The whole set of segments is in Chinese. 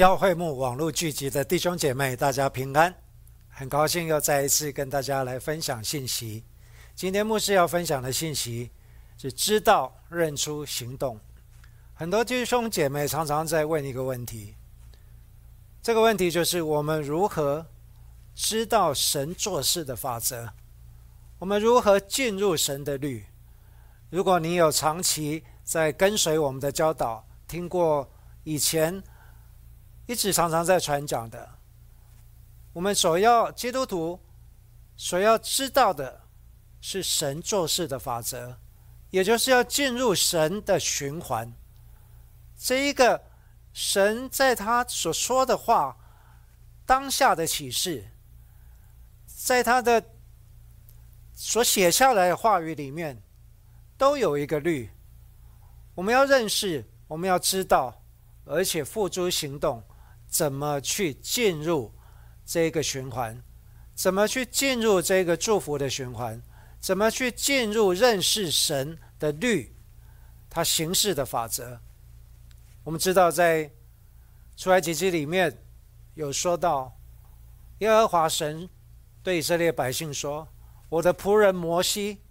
各位荣耀会幕网络聚集的弟兄姐妹，大家平安！很高兴又再一次跟大家来分享信息。今天牧师要分享的信息是知道、认出、行动。很多弟兄姐妹常常在问一个问题，这个问题就是我们如何知道神做事的法则？我们如何进入神的律？如果你有长期在跟随我们的教导，听过以前。一直常常在传讲的，我们所要基督徒所要知道的是神做事的法则，也就是要进入神的循环。这一个神在他所说的话当下的启示，在他的所写下来的话语里面，都有一个律。我们要认识，我们要知道，而且付诸行动。怎么去进入这个循环？怎么去进入这个祝福的循环？怎么去进入认识神的律？他行事的法则？我们知道，在出埃及记里面有说到，耶和华神对以色列百姓说：“我的仆人摩西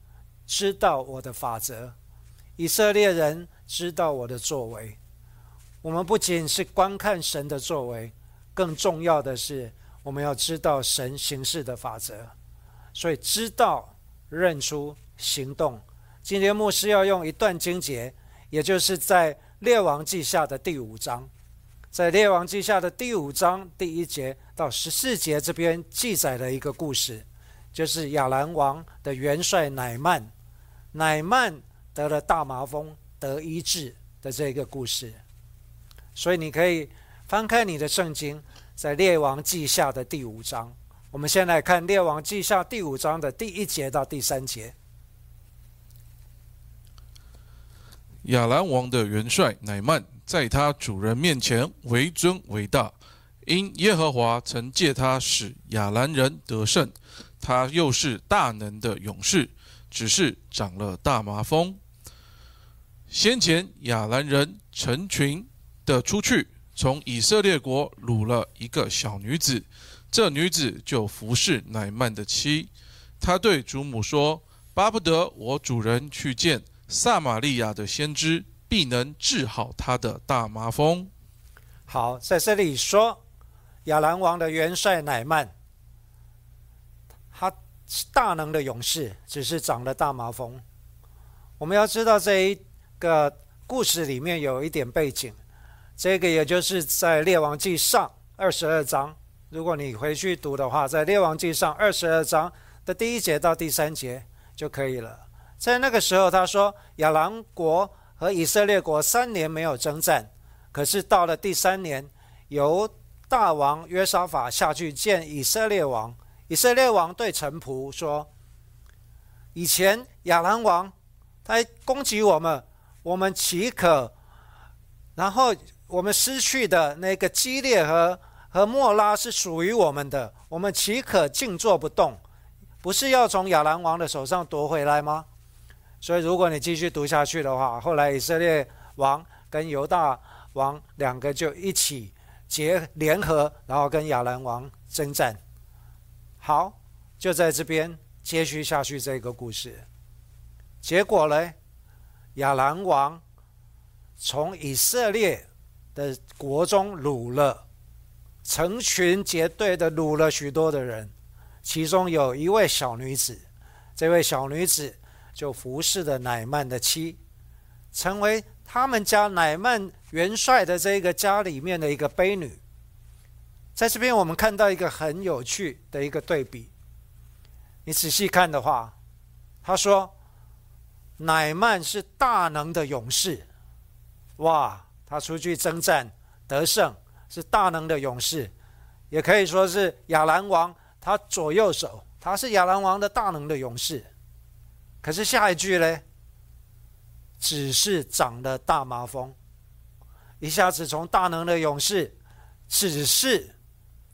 知道我的法则，以色列人知道我的作为。”我们不仅是观看神的作为，更重要的是，我们要知道神行事的法则。所以，知道、认出、行动。今天牧师要用一段经节，也就是在列王记下的第五章，在列王记下的第五章第一节到十四节这边记载了一个故事，就是亚兰王的元帅乃曼，乃曼得了大麻风得医治的这个故事。所以你可以翻开你的圣经，在列王记下的第五章。我们先来看列王记下第五章的第一节到第三节。亚兰王的元帅乃曼在他主人面前为尊为大，因耶和华曾借他使亚兰人得胜，他又是大能的勇士，只是长了大麻风。先前亚兰人成群。的出去，从以色列国掳了一个小女子，这女子就服侍乃曼的妻。他对主母说：“巴不得我主人去见撒玛利亚的先知，必能治好他的大麻风。”好，在这里说亚兰王的元帅乃曼，他大能的勇士，只是长了大麻风。我们要知道这一个故事里面有一点背景。这个也就是在《列王记上》二十二章，如果你回去读的话，在《列王记上》二十二章的第一节到第三节就可以了。在那个时候，他说亚兰国和以色列国三年没有征战，可是到了第三年，由大王约沙法下去见以色列王。以色列王对臣仆说：“以前亚兰王他攻击我们，我们岂可？”然后。我们失去的那个激烈和和莫拉是属于我们的，我们岂可静坐不动？不是要从亚兰王的手上夺回来吗？所以，如果你继续读下去的话，后来以色列王跟犹大王两个就一起结联合，然后跟亚兰王征战。好，就在这边接续下去这个故事。结果呢，亚兰王从以色列。的国中掳了成群结队的掳了许多的人，其中有一位小女子，这位小女子就服侍了乃曼的妻，成为他们家乃曼元帅的这个家里面的一个卑女。在这边我们看到一个很有趣的一个对比，你仔细看的话，他说乃曼是大能的勇士，哇！他出去征战得胜，是大能的勇士，也可以说是亚兰王他左右手，他是亚兰王的大能的勇士。可是下一句呢？只是长了大麻风，一下子从大能的勇士，只是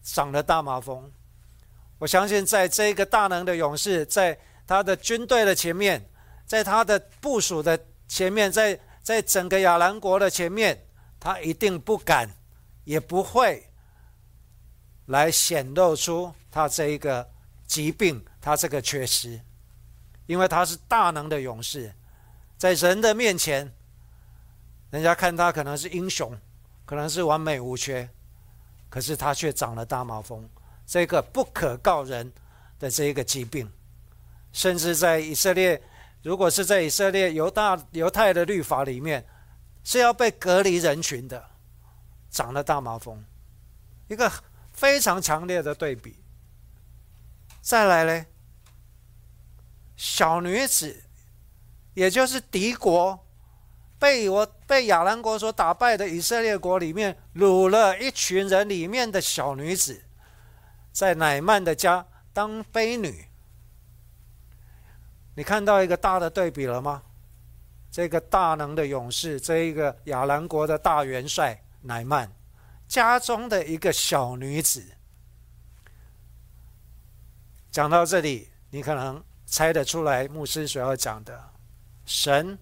长了大麻风。我相信，在这个大能的勇士，在他的军队的前面，在他的部署的前面，在在整个亚兰国的前面。他一定不敢也不会来显露出他这一个疾病，他这个缺失，因为他是大能的勇士，在人的面前，人家看他可能是英雄，可能是完美无缺，可是他却长了大麻风，这个不可告人的这一个疾病，甚至在以色列，如果是在以色列犹大犹太的律法里面，是要被隔离人群的。长了大麻风，一个非常强烈的对比。再来嘞，小女子，也就是敌国被我被亚兰国所打败的以色列国里面掳了一群人里面的小女子，在乃曼的家当婢女。你看到一个大的对比了吗？这个大能的勇士，这一个亚兰国的大元帅。乃曼家中的一个小女子，讲到这里，你可能猜得出来，牧师所要讲的，神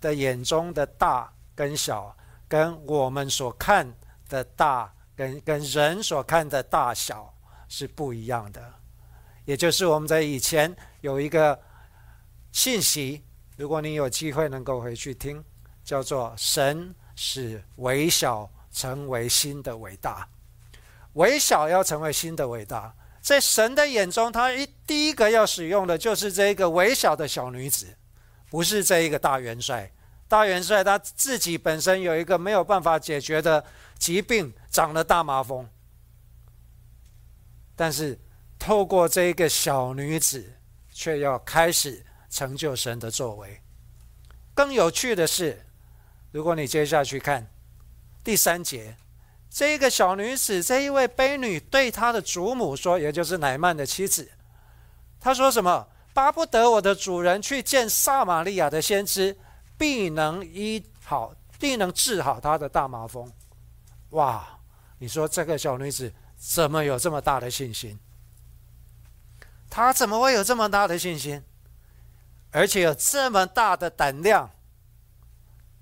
的眼中的大跟小，跟我们所看的大，跟跟人所看的大小是不一样的。也就是我们在以前有一个信息，如果你有机会能够回去听，叫做神。使微小成为新的伟大，微小要成为新的伟大，在神的眼中，他一第一个要使用的就是这一个微小的小女子，不是这一个大元帅。大元帅他自己本身有一个没有办法解决的疾病，长了大麻风，但是透过这一个小女子，却要开始成就神的作为。更有趣的是。如果你接下去看第三节，这个小女子，这一位悲女对她的祖母说，也就是乃曼的妻子，她说什么？巴不得我的主人去见撒玛利亚的先知，必能医好，必能治好他的大麻风。哇！你说这个小女子怎么有这么大的信心？她怎么会有这么大的信心？而且有这么大的胆量？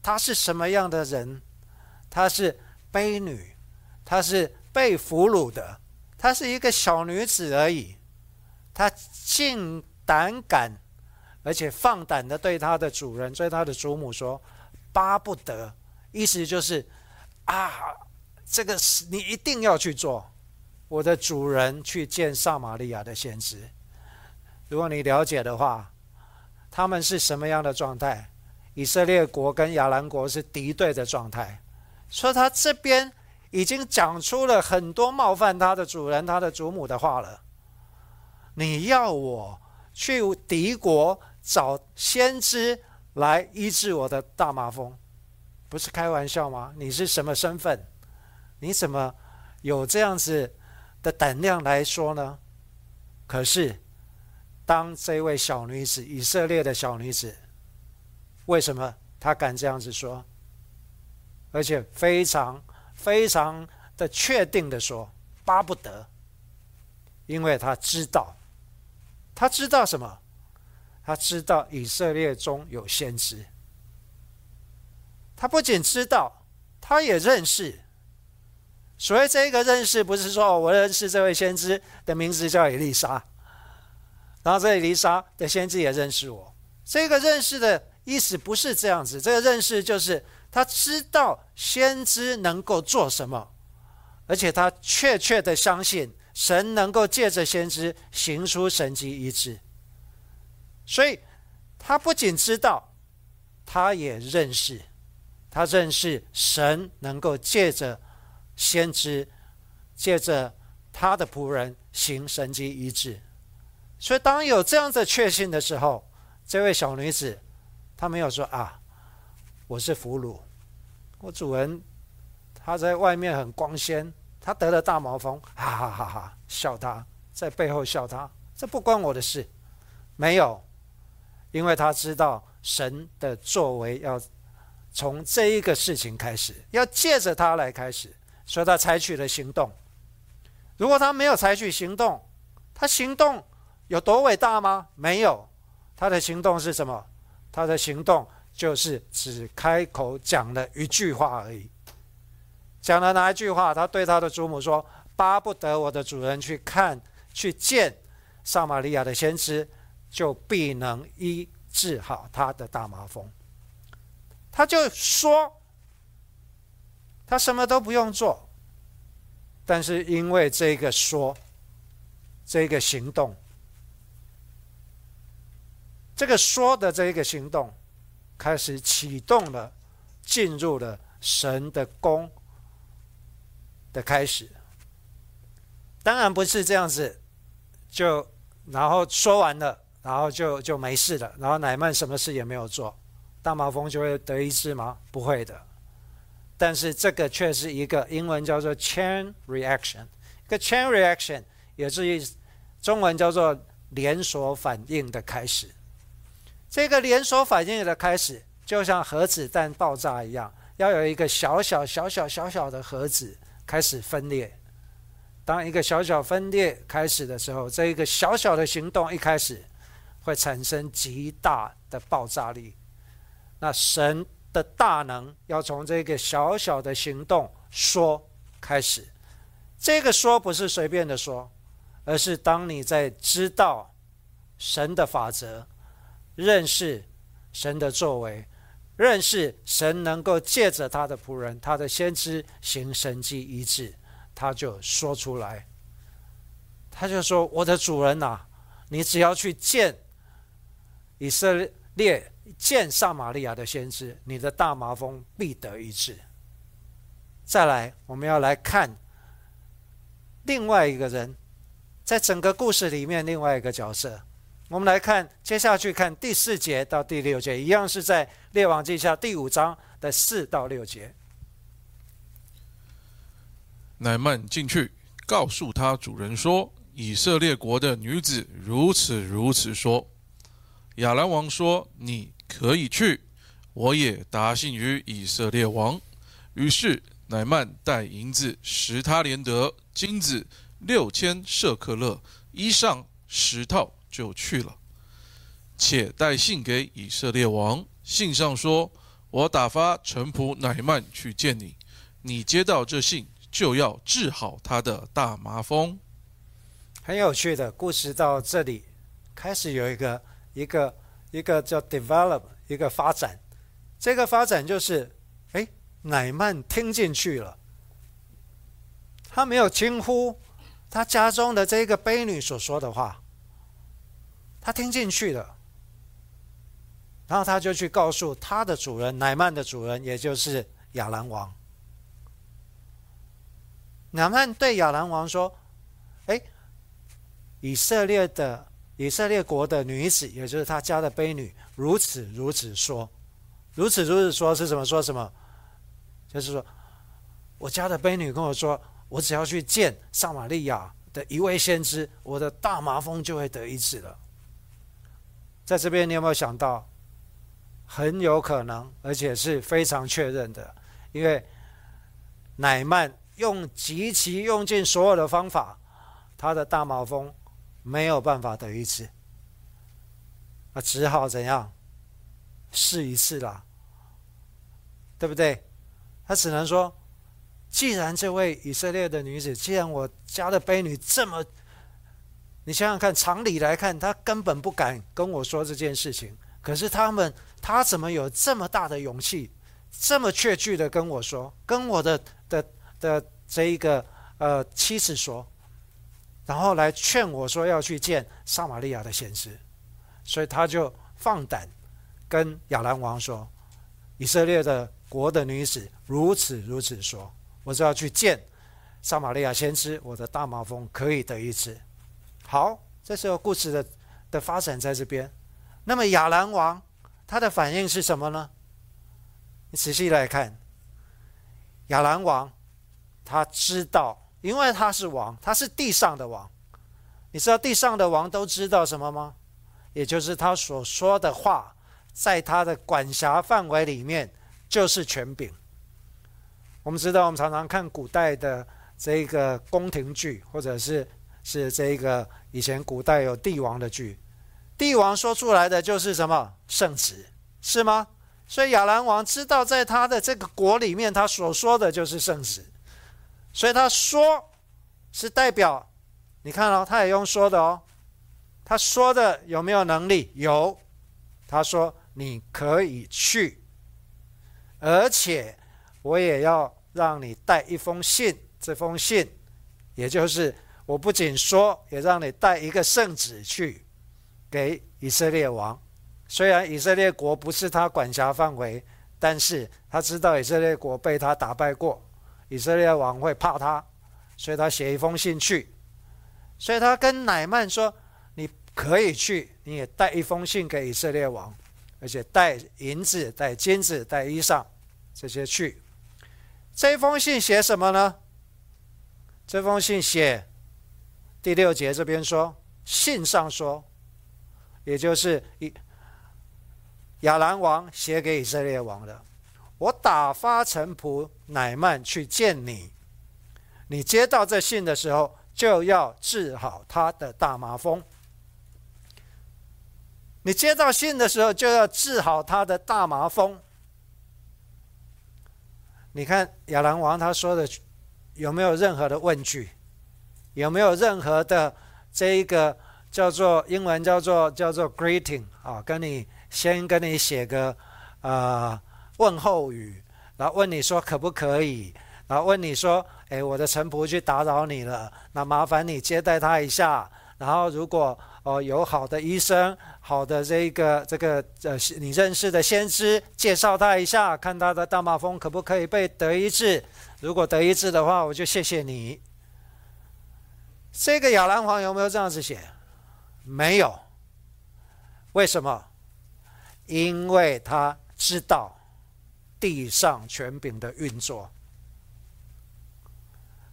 她是什么样的人？她是卑女，她是被俘虏的，她是一个小女子而已。她竟胆敢，而且放胆的对她的主人，对她的祖母说：“巴不得。”意思就是啊，这个是你一定要去做。我的主人去见撒玛利亚的先知。如果你了解的话，他们是什么样的状态？以色列国跟亚兰国是敌对的状态，说他这边已经讲出了很多冒犯他的主人、他的祖母的话了。你要我去敌国找先知来医治我的大麻风，不是开玩笑吗？你是什么身份？你怎么有这样子的胆量来说呢？可是，当这位小女子，以色列的小女子。为什么她敢这样子说？而且非常非常的确定的说，巴不得，因为她知道，她知道什么？她知道以色列中有先知。她不仅知道，她也认识。所谓这个认识，不是说我认识这位先知的名字叫以丽莎，然后这里丽莎的先知也认识我。这个认识的。意思不是这样子，这个认识就是他知道先知能够做什么，而且他确切的相信神能够借着先知行出神迹医治。所以，他不仅知道，他也认识，他认识神能够借着先知，借着他的仆人行神迹医治。所以，当有这样的确信的时候，这位小女子。她没有说啊，我是俘虏，我主人他在外面很光鲜，他得了大毛风，哈哈哈哈笑他，在背后笑他，这不关我的事，没有，因为他知道神的作为要从这一个事情开始，要借着他来开始，所以他采取了行动。如果他没有采取行动，他行动有多伟大吗？没有，他的行动是什么？他的行动就是只开口讲了一句话而已，讲了哪一句话？他对他的祖母说：“巴不得我的主人去看、去见撒玛利亚的先知，就必能医治好他的大麻风。”他就说，他什么都不用做，但是因为这个说，这个行动，这个说的这一个行动，开始启动了，进入了神的宫的开始。当然不是这样子，就然后说完了，然后就就没事了，然后乃曼什么事也没有做。大麻风就会得医治吗？不会的。但是这个却是一个英文叫做 chain reaction，一个 chain reaction 也是中文叫做连锁反应的开始。这个连锁反应的开始，就像核子弹爆炸一样，要有一个小小小小小小的核子开始分裂。当一个小小分裂开始的时候，这一个小小的行动一开始会产生极大的爆炸力。那神的大能要从这个小小的行动说开始，这个说不是随便的说，而是当你在知道神的法则、认识神的作为、认识神能够借着他的仆人、他的先知行神迹医治，他就说出来，他就说：“我的主人呐，你只要去见以色列。”见撒玛利亚的先知，你的大麻风必得医治。再来，我们要来看另外一个人，在整个故事里面另外一个角色。我们来看，接下去看第四节到第六节，一样是在列王记下第五章的四到六节。乃曼进去，告诉他主人说：“以色列国的女子如此如此说。”亚兰王说：“你。”可以去，我也答信于以色列王。于是乃曼带银子十他连德，金子六千舍克勒，衣裳十套，就去了。且带信给以色列王，信上说：“我打发臣仆乃曼去见你，你接到这信，就要治好他的大麻风。”很有趣的故事到这里，开始有一个一个。一个叫 develop，一个发展，这个发展就是，哎，乃曼听进去了，他没有轻忽他家中的这个婢女所说的话，他听进去了，然后他就去告诉他的主人乃曼的主人，也就是亚兰王。乃曼对亚兰王说：“哎，以色列的。”以色列国的女子，也就是他家的婢女，如此如此说，如此如此说是什么说什么？就是说，我家的婢女跟我说，我只要去见撒玛利亚的一位先知，我的大麻风就会得医治了。在这边，你有没有想到，很有可能，而且是非常确认的，因为乃曼用极其用尽所有的方法，他的大毛峰。没有办法得一次，那只好怎样试一次啦，对不对？他只能说，既然这位以色列的女子，既然我家的婢女这么，你想想看，常理来看，他根本不敢跟我说这件事情。可是他们，他怎么有这么大的勇气，这么确据的跟我说，跟我的的的这一个呃妻子说？然后来劝我说要去见撒玛利亚的先知，所以他就放胆跟亚兰王说：“以色列的国的女子如此如此说，我就要去见撒玛利亚先知，我的大麻风可以得一次。”好，这时候故事的的发展在这边。那么亚兰王他的反应是什么呢？你仔细来看，亚兰王他知道。因为他是王，他是地上的王。你知道地上的王都知道什么吗？也就是他所说的话，在他的管辖范围里面就是权柄。我们知道，我们常常看古代的这个宫廷剧，或者是是这个以前古代有帝王的剧，帝王说出来的就是什么圣旨，是吗？所以亚兰王知道，在他的这个国里面，他所说的就是圣旨。所以他说是代表，你看哦，他也用说的哦。他说的有没有能力？有。他说你可以去，而且我也要让你带一封信。这封信，也就是我不仅说，也让你带一个圣旨去给以色列王。虽然以色列国不是他管辖范围，但是他知道以色列国被他打败过，以色列王会怕他，所以他写一封信去。所以他跟乃曼说：“你可以去，你也带一封信给以色列王，而且带银子、带金子、带衣裳这些去。”这封信写什么呢？这封信写第六节这边说，信上说，也就是一亚兰王写给以色列王的。我打发臣仆乃曼去见你，你接到这信的时候，就要治好他的大麻风。你接到信的时候，就要治好他的大麻风。你看亚兰王他说的。有没有任何的问句？有没有任何的这一个叫做英文叫做叫做 greeting 啊？跟你先跟你写个呃问候语，然后问你说可不可以？然后问你说，哎，我的臣仆去打扰你了，那麻烦你接待他一下。然后如果哦有好的医生，好的这一个这个呃你认识的先知，介绍他一下，看他的大麻风可不可以被得医治。如果得医治的话，我就谢谢你。这个亚兰王有没有这样子写？没有。为什么？因为他知道地上权柄的运作。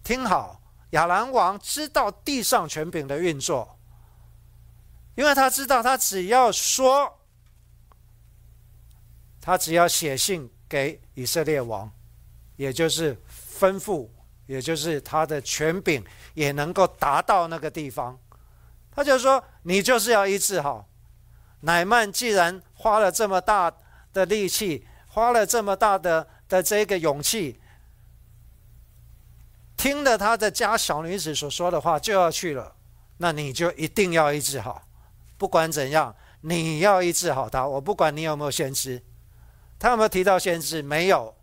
听好，亚兰王知道地上权柄的运作，因为他知道，他只要说，他只要写信给以色列王，也就是。吩咐，也就是他的权柄也能够达到那个地方。他就说：“你就是要医治好。”乃曼既然花了这么大的力气，花了这么大的的这个勇气，听了他的家小女子所说的话，就要去了。那你就一定要医治好，不管怎样，你要医治好他。我不管你有没有先知，他有没有提到先知？没有。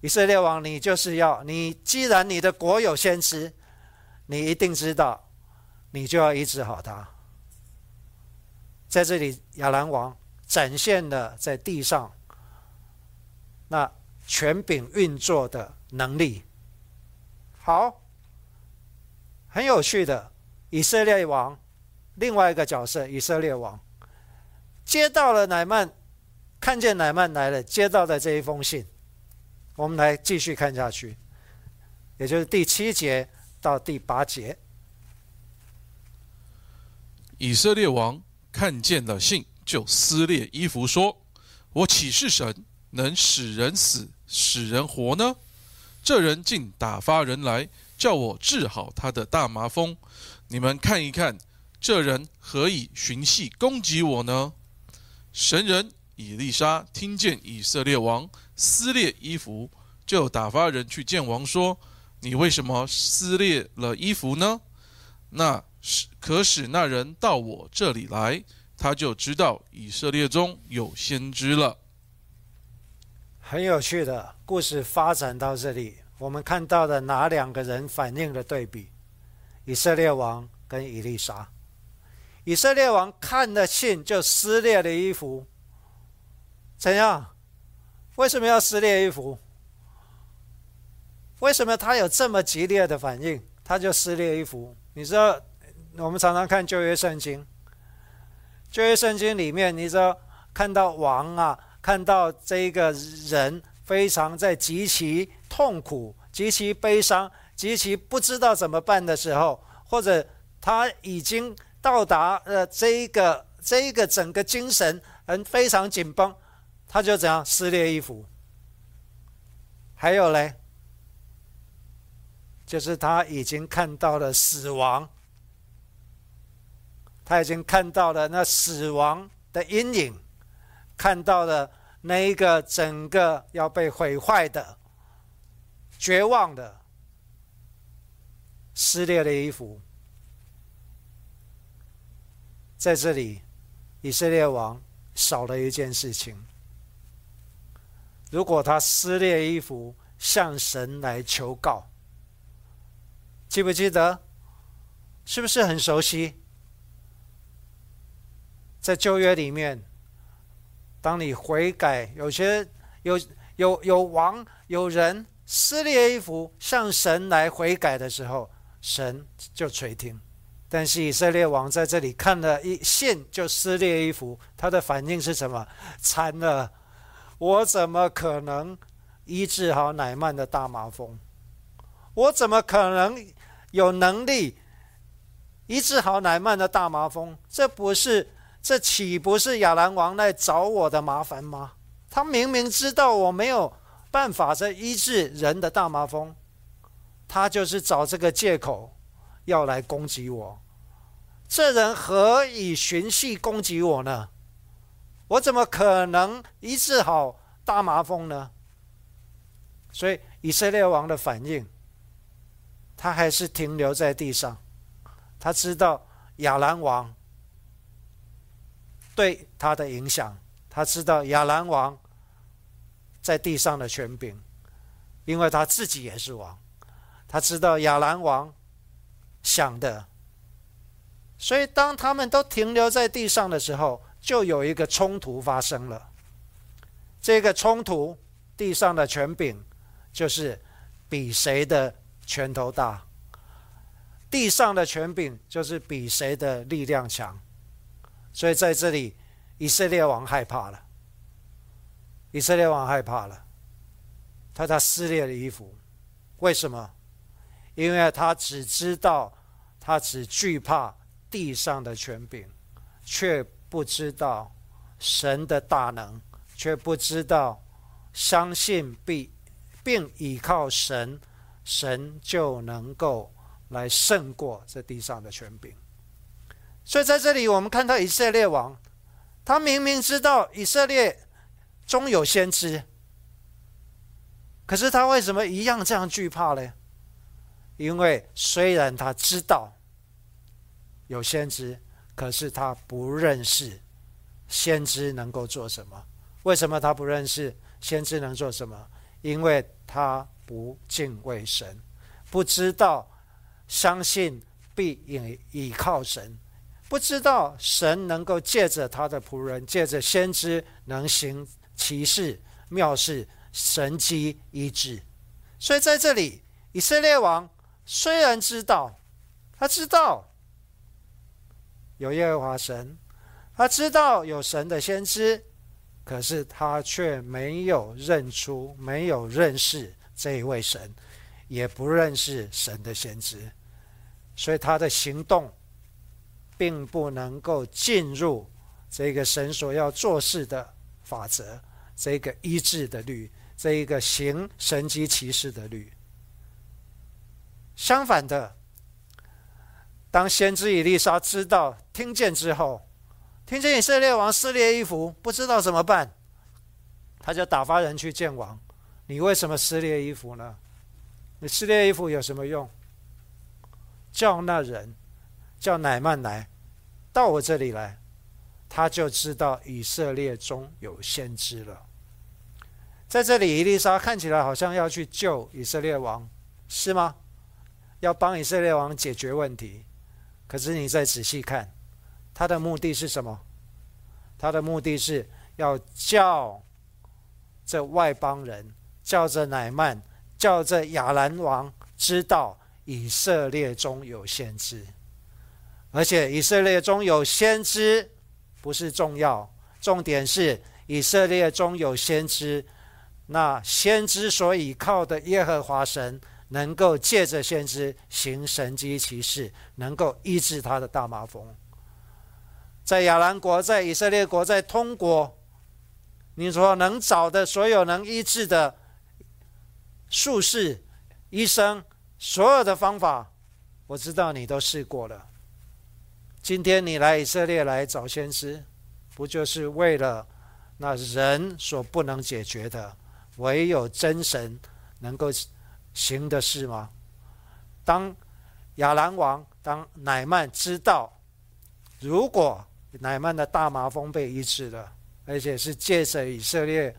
以色列王，你就是要你。既然你的国有先知，你一定知道，你就要医治好他。在这里，亚兰王展现了在地上那权柄运作的能力。好，很有趣的，以色列王另外一个角色，以色列王接到了乃曼，看见乃曼来了，接到的这一封信。我们来继续看下去，也就是第七节到第八节。以色列王看见了信，就撕裂衣服，说：“我岂是神，能使人死，使人活呢？这人竟打发人来，叫我治好他的大麻风。你们看一看，这人何以寻隙攻击我呢？”神人以利沙听见以色列王。撕裂衣服，就打发人去见王说：“你为什么撕裂了衣服呢？”那使可使那人到我这里来，他就知道以色列中有先知了。很有趣的故事发展到这里，我们看到的哪两个人反应的对比？以色列王跟以利沙。以色列王看了信就撕裂了衣服，怎样？为什么要撕裂衣服？为什么他有这么激烈的反应？他就撕裂衣服。你知道，我们常常看旧约圣经，旧约圣经里面，你知道看到王啊，看到这一个人非常在极其痛苦、极其悲伤、极其不知道怎么办的时候，或者他已经到达了这一个这一个整个精神很非常紧绷。他就怎样撕裂衣服，还有嘞，就是他已经看到了死亡，他已经看到了那死亡的阴影，看到了那一个整个要被毁坏的、绝望的撕裂的衣服。在这里，以色列王少了一件事情。如果他撕裂衣服向神来求告，记不记得？是不是很熟悉？在旧约里面，当你悔改，有些有有有王有人撕裂衣服向神来悔改的时候，神就垂听。但是以色列王在这里看了一信就撕裂衣服，他的反应是什么？惨了！我怎么可能医治好乃曼的大麻风？我怎么可能有能力医治好乃曼的大麻风？这不是，这岂不是亚兰王来找我的麻烦吗？他明明知道我没有办法在医治人的大麻风，他就是找这个借口。要来攻击我，这人何以寻隙攻击我呢？我怎么可能医治好大麻风呢？所以以色列王的反应，他还是停留在地上。他知道亚兰王对他的影响，他知道亚兰王在地上的权柄，因为他自己也是王。他知道亚兰王。想的，所以当他们都停留在地上的时候，就有一个冲突发生了。这个冲突，地上的权柄就是比谁的拳头大，地上的权柄就是比谁的力量强。所以在这里，以色列王害怕了。以色列王害怕了，他他撕裂了衣服，为什么？因为他只知道，他只惧怕地上的权柄，却不知道神的大能，却不知道相信并并倚靠神，神就能够来胜过这地上的权柄。所以在这里，我们看到以色列王，他明明知道以色列中有先知，可是他为什么一样这样惧怕呢？因为虽然他知道有先知，可是他不认识先知能够做什么。为什么他不认识先知能做什么？因为他不敬畏神，不知道相信必倚倚靠神，不知道神能够借着他的仆人，借着先知能行奇事妙事、神机医治。所以在这里，以色列王。虽然知道，他知道有耶和华神，他知道有神的先知，可是他却没有认出、没有认识这一位神，也不认识神的先知，所以他的行动并不能够进入这个神所要做事的法则，这个医治的律，这一个行神机骑士的律。相反的，当先知以利沙知道、听见之后，听见以色列王撕裂衣服，不知道怎么办，他就打发人去见王：“你为什么撕裂衣服呢？你撕裂衣服有什么用？叫那人，叫乃曼来，到我这里来，他就知道以色列中有先知了。”在这里，伊丽莎看起来好像要去救以色列王，是吗？要帮以色列王解决问题，可是你再仔细看，他的目的是什么？他的目的是要叫这外邦人，叫这乃曼，叫这亚兰王知道以色列中有先知，而且以色列中有先知不是重要，重点是以色列中有先知，那先知所倚靠的耶和华神。能够借着先知行神机骑士，能够医治他的大麻风。在亚兰国，在以色列国，在通国，你说能找的所有能医治的术士、医生，所有的方法，我知道你都试过了。今天你来以色列来找先知，不就是为了那人所不能解决的，唯有真神能够。行的事吗？当亚兰王当乃曼知道，如果乃曼的大麻风被医治了，而且是借着以色列，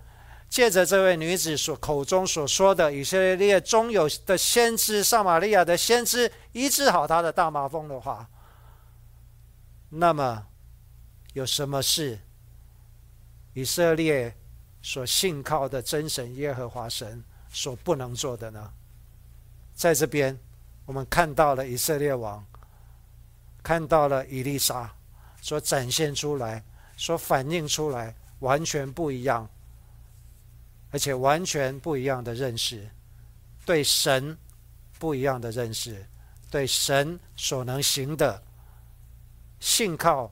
借着这位女子所口中所说的以色列中有的先知撒玛利亚的先知医治好他的大麻风的话，那么有什么事以色列所信靠的真神耶和华神所不能做的呢？在这边，我们看到了以色列王，看到了以丽莎。所展现出来、所反映出来，完全不一样，而且完全不一样的认识，对神不一样的认识，对神所能行的信靠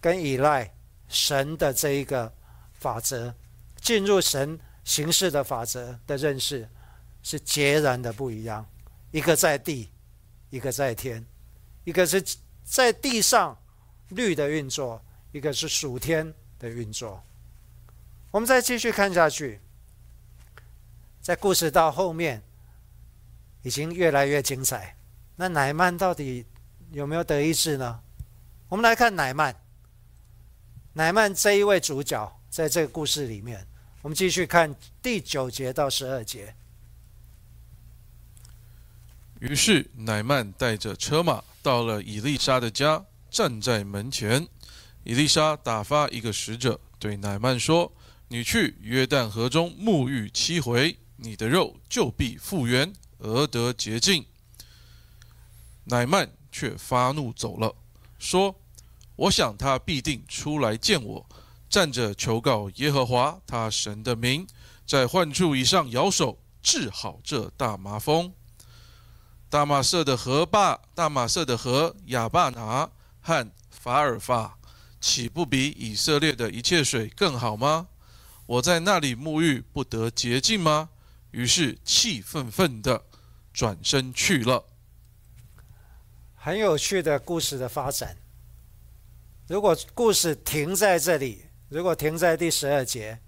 跟依赖神的这一个法则，进入神行事的法则的认识，是截然的不一样。一个在地，一个在天，一个是。在地上律的运作，一个是属天的运作。我们再继续看下去，在故事到后面已经越来越精彩。那乃曼到底有没有得医治呢？我们来看乃曼，乃曼这一位主角在这个故事里面，我们继续看第九节到十二节。于是乃曼带着车马。到了以丽莎的家，站在门前。以丽莎打发一个使者对乃曼说：“你去约旦河中沐浴七回，你的肉就必复原，而得洁净。”乃曼却发怒走了，说：“我想他必定出来见我，站着求告耶和华他神的名，在患处以上摇手治好这大麻风。”大马色的河坝，大马色的河亚巴拿和法尔法，岂不比以色列的一切水更好吗？我在那里沐浴，不得洁净吗？于是气愤愤的转身去了。很有趣的故事的发展。如果故事停在这里，如果停在第十二节，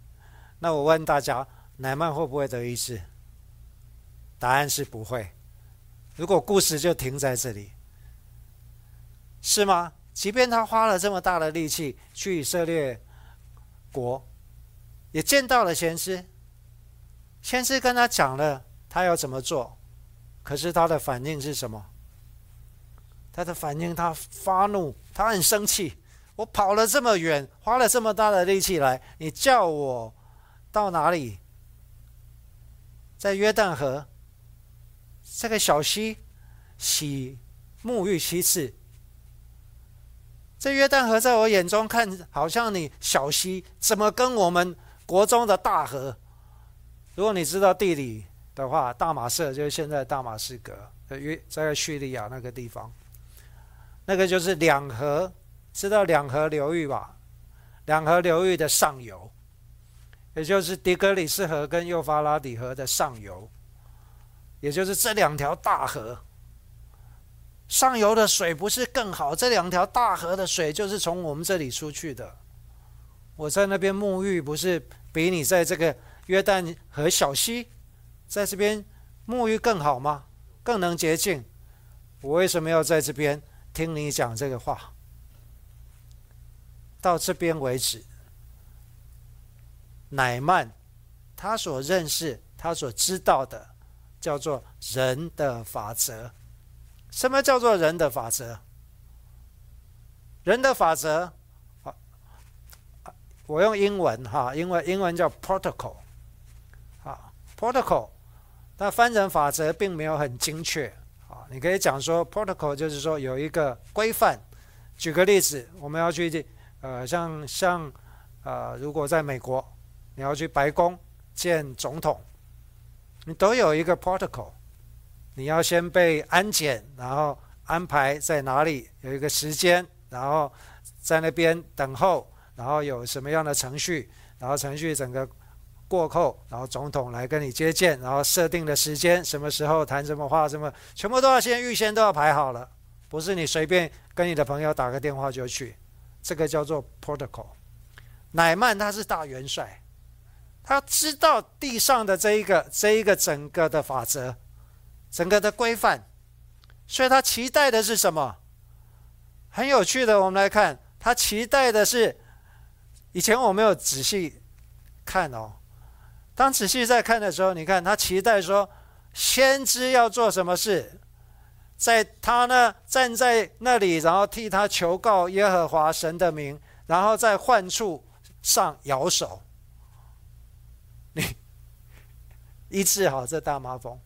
那我问大家，乃曼会不会得医治？答案是不会。如果故事就停在这里，是吗？即便他花了这么大的力气去以色列国，也见到了先知，先知跟他讲了他要怎么做，可是他的反应是什么？他的反应，他发怒，他很生气。我跑了这么远，花了这么大的力气来，你叫我到哪里？在约旦河。这个小溪洗沐浴七次，这约旦河在我眼中看好像你小溪，怎么跟我们国中的大河？如果你知道地理的话，大马色就是现在大马士革，约在叙利亚那个地方，那个就是两河，知道两河流域吧？两河流域的上游，也就是底格里斯河跟幼发拉底河的上游。也就是这两条大河上游的水不是更好？这两条大河的水就是从我们这里出去的。我在那边沐浴，不是比你在这个约旦河小溪在这边沐浴更好吗？更能洁净？我为什么要在这边听你讲这个话？到这边为止，乃曼他所认识、他所知道的。叫做人的法则。什么叫做人的法则？人的法则，啊，我用英文哈，因为英文叫 protocol，啊，protocol，但翻成法则并没有很精确，啊，你可以讲说 protocol 就是说有一个规范。举个例子，我们要去，呃，像像，呃，如果在美国，你要去白宫见总统。你都有一个 protocol，你要先被安检，然后安排在哪里，有一个时间，然后在那边等候，然后有什么样的程序，然后程序整个过后，然后总统来跟你接见，然后设定的时间，什么时候谈什么话，什么全部都要先预先都要排好了，不是你随便跟你的朋友打个电话就去，这个叫做 protocol。乃曼他是大元帅。他知道地上的这一个这一个整个的法则，整个的规范，所以他期待的是什么？很有趣的，我们来看，他期待的是，以前我没有仔细看哦。当仔细在看的时候，你看他期待说，先知要做什么事，在他呢站在那里，然后替他求告耶和华神的名，然后在患处上摇手，你 医治好这大麻风。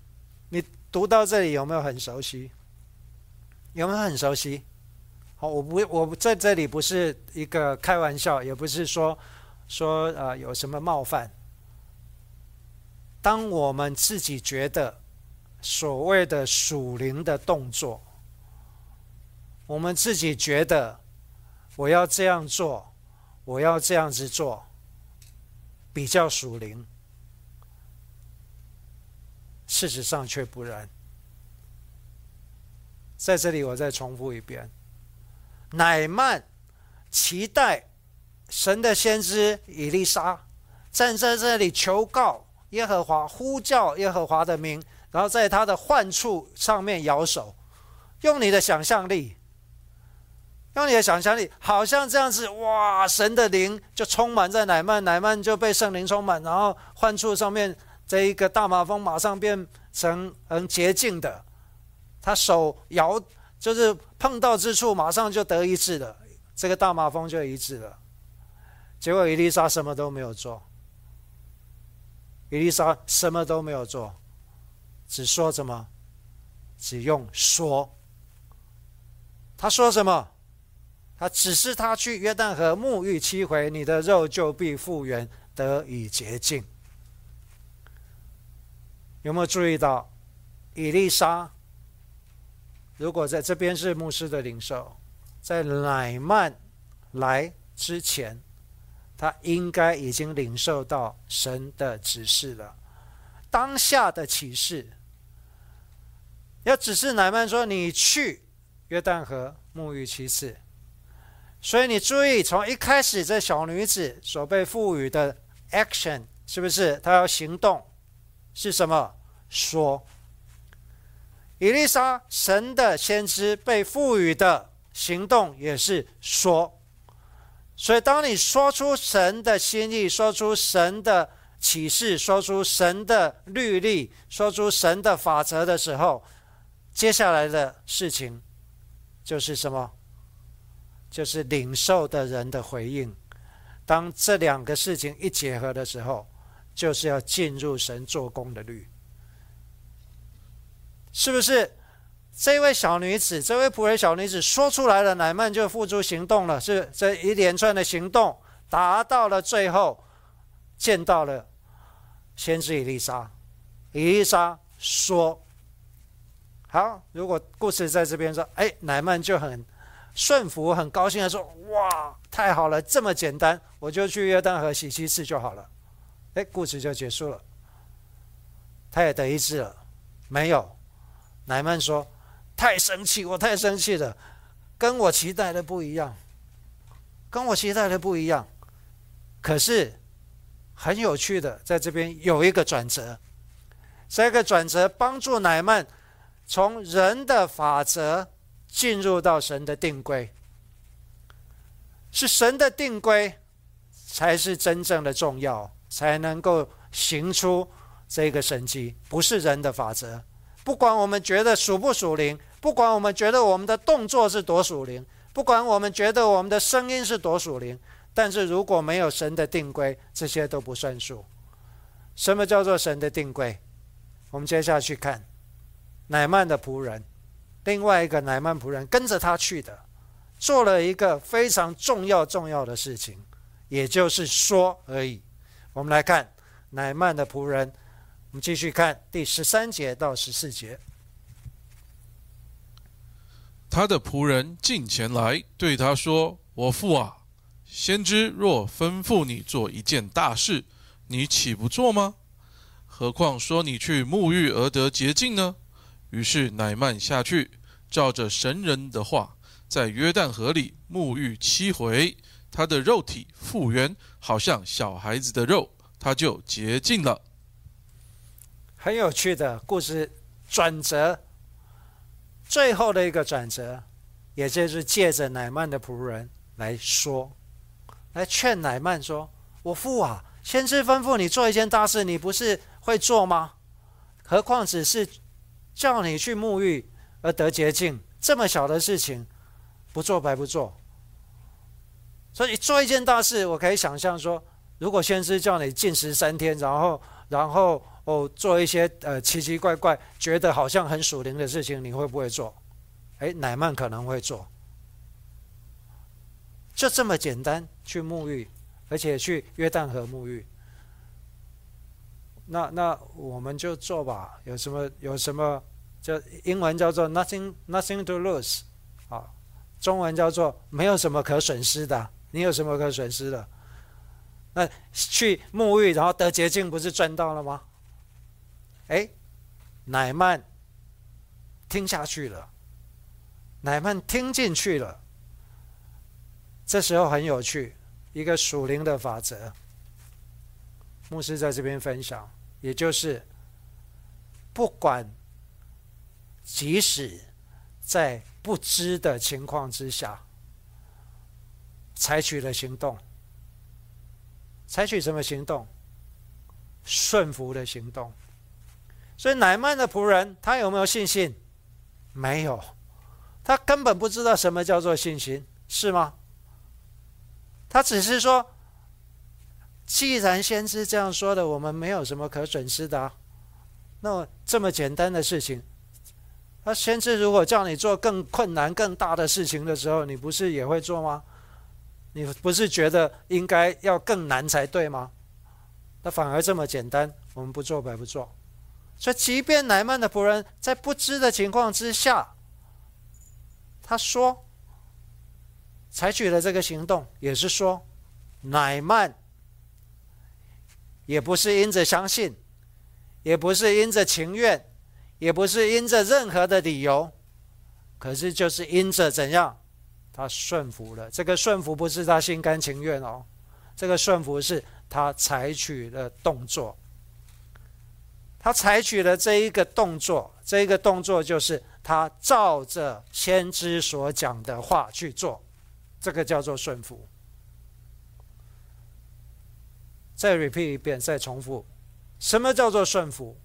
你读到这里有没有很熟悉？有没有很熟悉？好，我不，我在这里不是一个开玩笑，也不是说说呃有什么冒犯。当我们自己觉得所谓的属灵的动作，我们自己觉得我要这样做，我要这样子做，比较属灵，事实上却不然。在这里，我再重复一遍。乃曼期待神的先知以利沙站在这里求告耶和华，呼叫耶和华的名，然后在他的患处上面摇手，用你的想象力，用你的想象力，好像这样子，哇！神的灵就充满在乃曼，乃曼就被圣灵充满，然后患处上面这一个大马蜂马上变成很洁净的，他手摇。就是碰到之处，马上就得医治了，这个大马蜂就医治了。结果伊丽莎什么都没有做，伊丽莎什么都没有做，只说什么，只用说。他说什么？他只是他去约旦河沐浴七回，你的肉就必复原，得以洁净。有没有注意到伊丽莎？如果在这边是牧师的领受，在乃曼来之前，他应该已经领受到神的指示了。当下的启示，要指示乃曼说：“你去约旦河沐浴七次。”所以你注意，从一开始这小女子所被赋予的 action 是不是？她要行动是什么？说。以丽莎，神的先知被赋予的行动也是说，所以当你说出神的心意，说出神的启示，说出神的律例，说出神的法则的时候，接下来的事情就是什么？就是领受的人的回应。当这两个事情一结合的时候，就是要进入神做工的律。是不是这位小女子，这位仆人小女子说出来了，乃曼就付诸行动了？是这一连串的行动达到了最后，见到了先知以丽莎。以丽莎说：“好，如果故事在这边说，哎，乃曼就很顺服，很高兴的说：哇，太好了，这么简单，我就去约旦河洗七次就好了。哎，故事就结束了。他也得医治了，没有。”乃曼说：“太生气，我太生气了，跟我期待的不一样，跟我期待的不一样。可是很有趣的，在这边有一个转折，这个转折帮助乃曼从人的法则进入到神的定规，是神的定规才是真正的重要，才能够行出这个神迹，不是人的法则。”不管我们觉得属不属灵，不管我们觉得我们的动作是多属灵，不管我们觉得我们的声音是多属灵，但是如果没有神的定规，这些都不算数。什么叫做神的定规？我们接下去看，乃曼的仆人，另外一个乃曼仆人跟着他去的，做了一个非常重要重要的事情，也就是说而已。我们来看乃曼的仆人。我们继续看第十三节到十四节。他的仆人进前来对他说：“我父啊，先知若吩咐你做一件大事，你岂不做吗？何况说你去沐浴而得洁净呢？”于是乃曼下去，照着神人的话，在约旦河里沐浴七回，他的肉体复原，好像小孩子的肉，他就洁净了。很有趣的故事，转折，最后的一个转折，也就是借着乃曼的仆人来说，来劝乃曼说：“我父啊，先知吩咐你做一件大事，你不是会做吗？何况只是叫你去沐浴而得洁净，这么小的事情，不做白不做。所以做一件大事，我可以想象说，如果先知叫你禁食三天，然后，然后。”哦，做一些呃奇奇怪怪，觉得好像很属灵的事情，你会不会做？哎，乃曼可能会做，就这么简单去沐浴，而且去约旦河沐浴。那那我们就做吧，有什么有什么叫英文叫做 nothing nothing to lose，啊，中文叫做没有什么可损失的。你有什么可损失的？那去沐浴然后得洁净，不是赚到了吗？哎，乃曼听下去了，乃曼听进去了。这时候很有趣，一个属灵的法则，牧师在这边分享，也就是不管即使在不知的情况之下，采取了行动，采取什么行动？顺服的行动。所以乃曼的仆人，他有没有信心？没有，他根本不知道什么叫做信心，是吗？他只是说，既然先知这样说的，我们没有什么可损失的。那这么简单的事情，那先知如果叫你做更困难、更大的事情的时候，你不是也会做吗？你不是觉得应该要更难才对吗？那反而这么简单，我们不做白不做。所以，即便乃曼的仆人在不知的情况之下，他说采取了这个行动，也是说，乃曼也不是因着相信，也不是因着情愿，也不是因着任何的理由，可是就是因着怎样，他顺服了。这个顺服不是他心甘情愿哦，这个顺服是他采取了动作。他采取了这一个动作，这一个动作就是他照着先知所讲的话去做，这个叫做顺服。再 repeat 一遍，再重复，什么叫做顺服？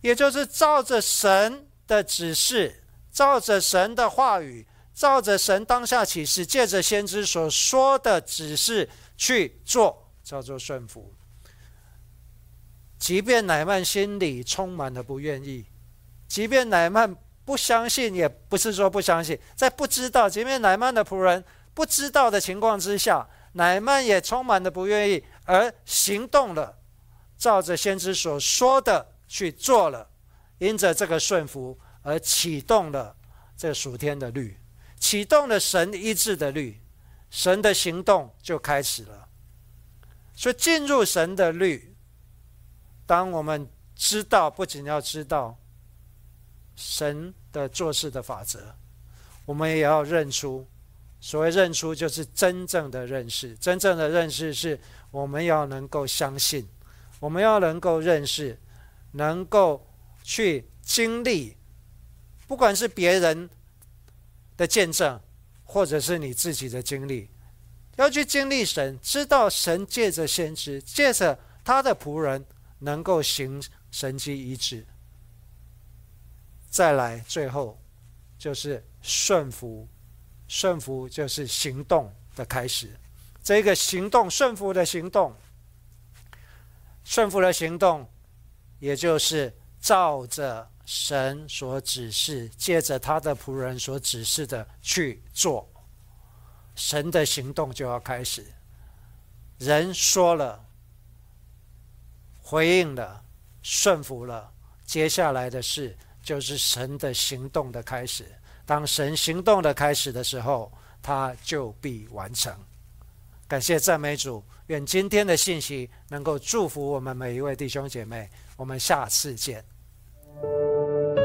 也就是照着神的指示，照着神的话语，照着神当下启示，借着先知所说的指示去做，叫做顺服。即便乃曼心里充满了不愿意，即便乃曼不相信，也不是说不相信，在不知道，即便乃曼的仆人不知道的情况之下，乃曼也充满了不愿意，而行动了，照着先知所说的去做了，因着这个顺服而启动了这数天的律，启动了神医治的律，神的行动就开始了，所以进入神的律。当我们知道，不仅要知道神的做事的法则，我们也要认出。所谓认出，就是真正的认识。真正的认识是，我们要能够相信，我们要能够认识，能够去经历，不管是别人的见证，或者是你自己的经历，要去经历神，知道神借着先知，借着他的仆人。能够行神机医治，再来最后就是顺服，顺服就是行动的开始。这个行动顺服的行动，顺服的行动，也就是照着神所指示，借着他的仆人所指示的去做，神的行动就要开始。人说了。回应了，顺服了，接下来的事就是神的行动的开始。当神行动的开始的时候，他就必完成。感谢赞美主，愿今天的信息能够祝福我们每一位弟兄姐妹。我们下次见。Thank you.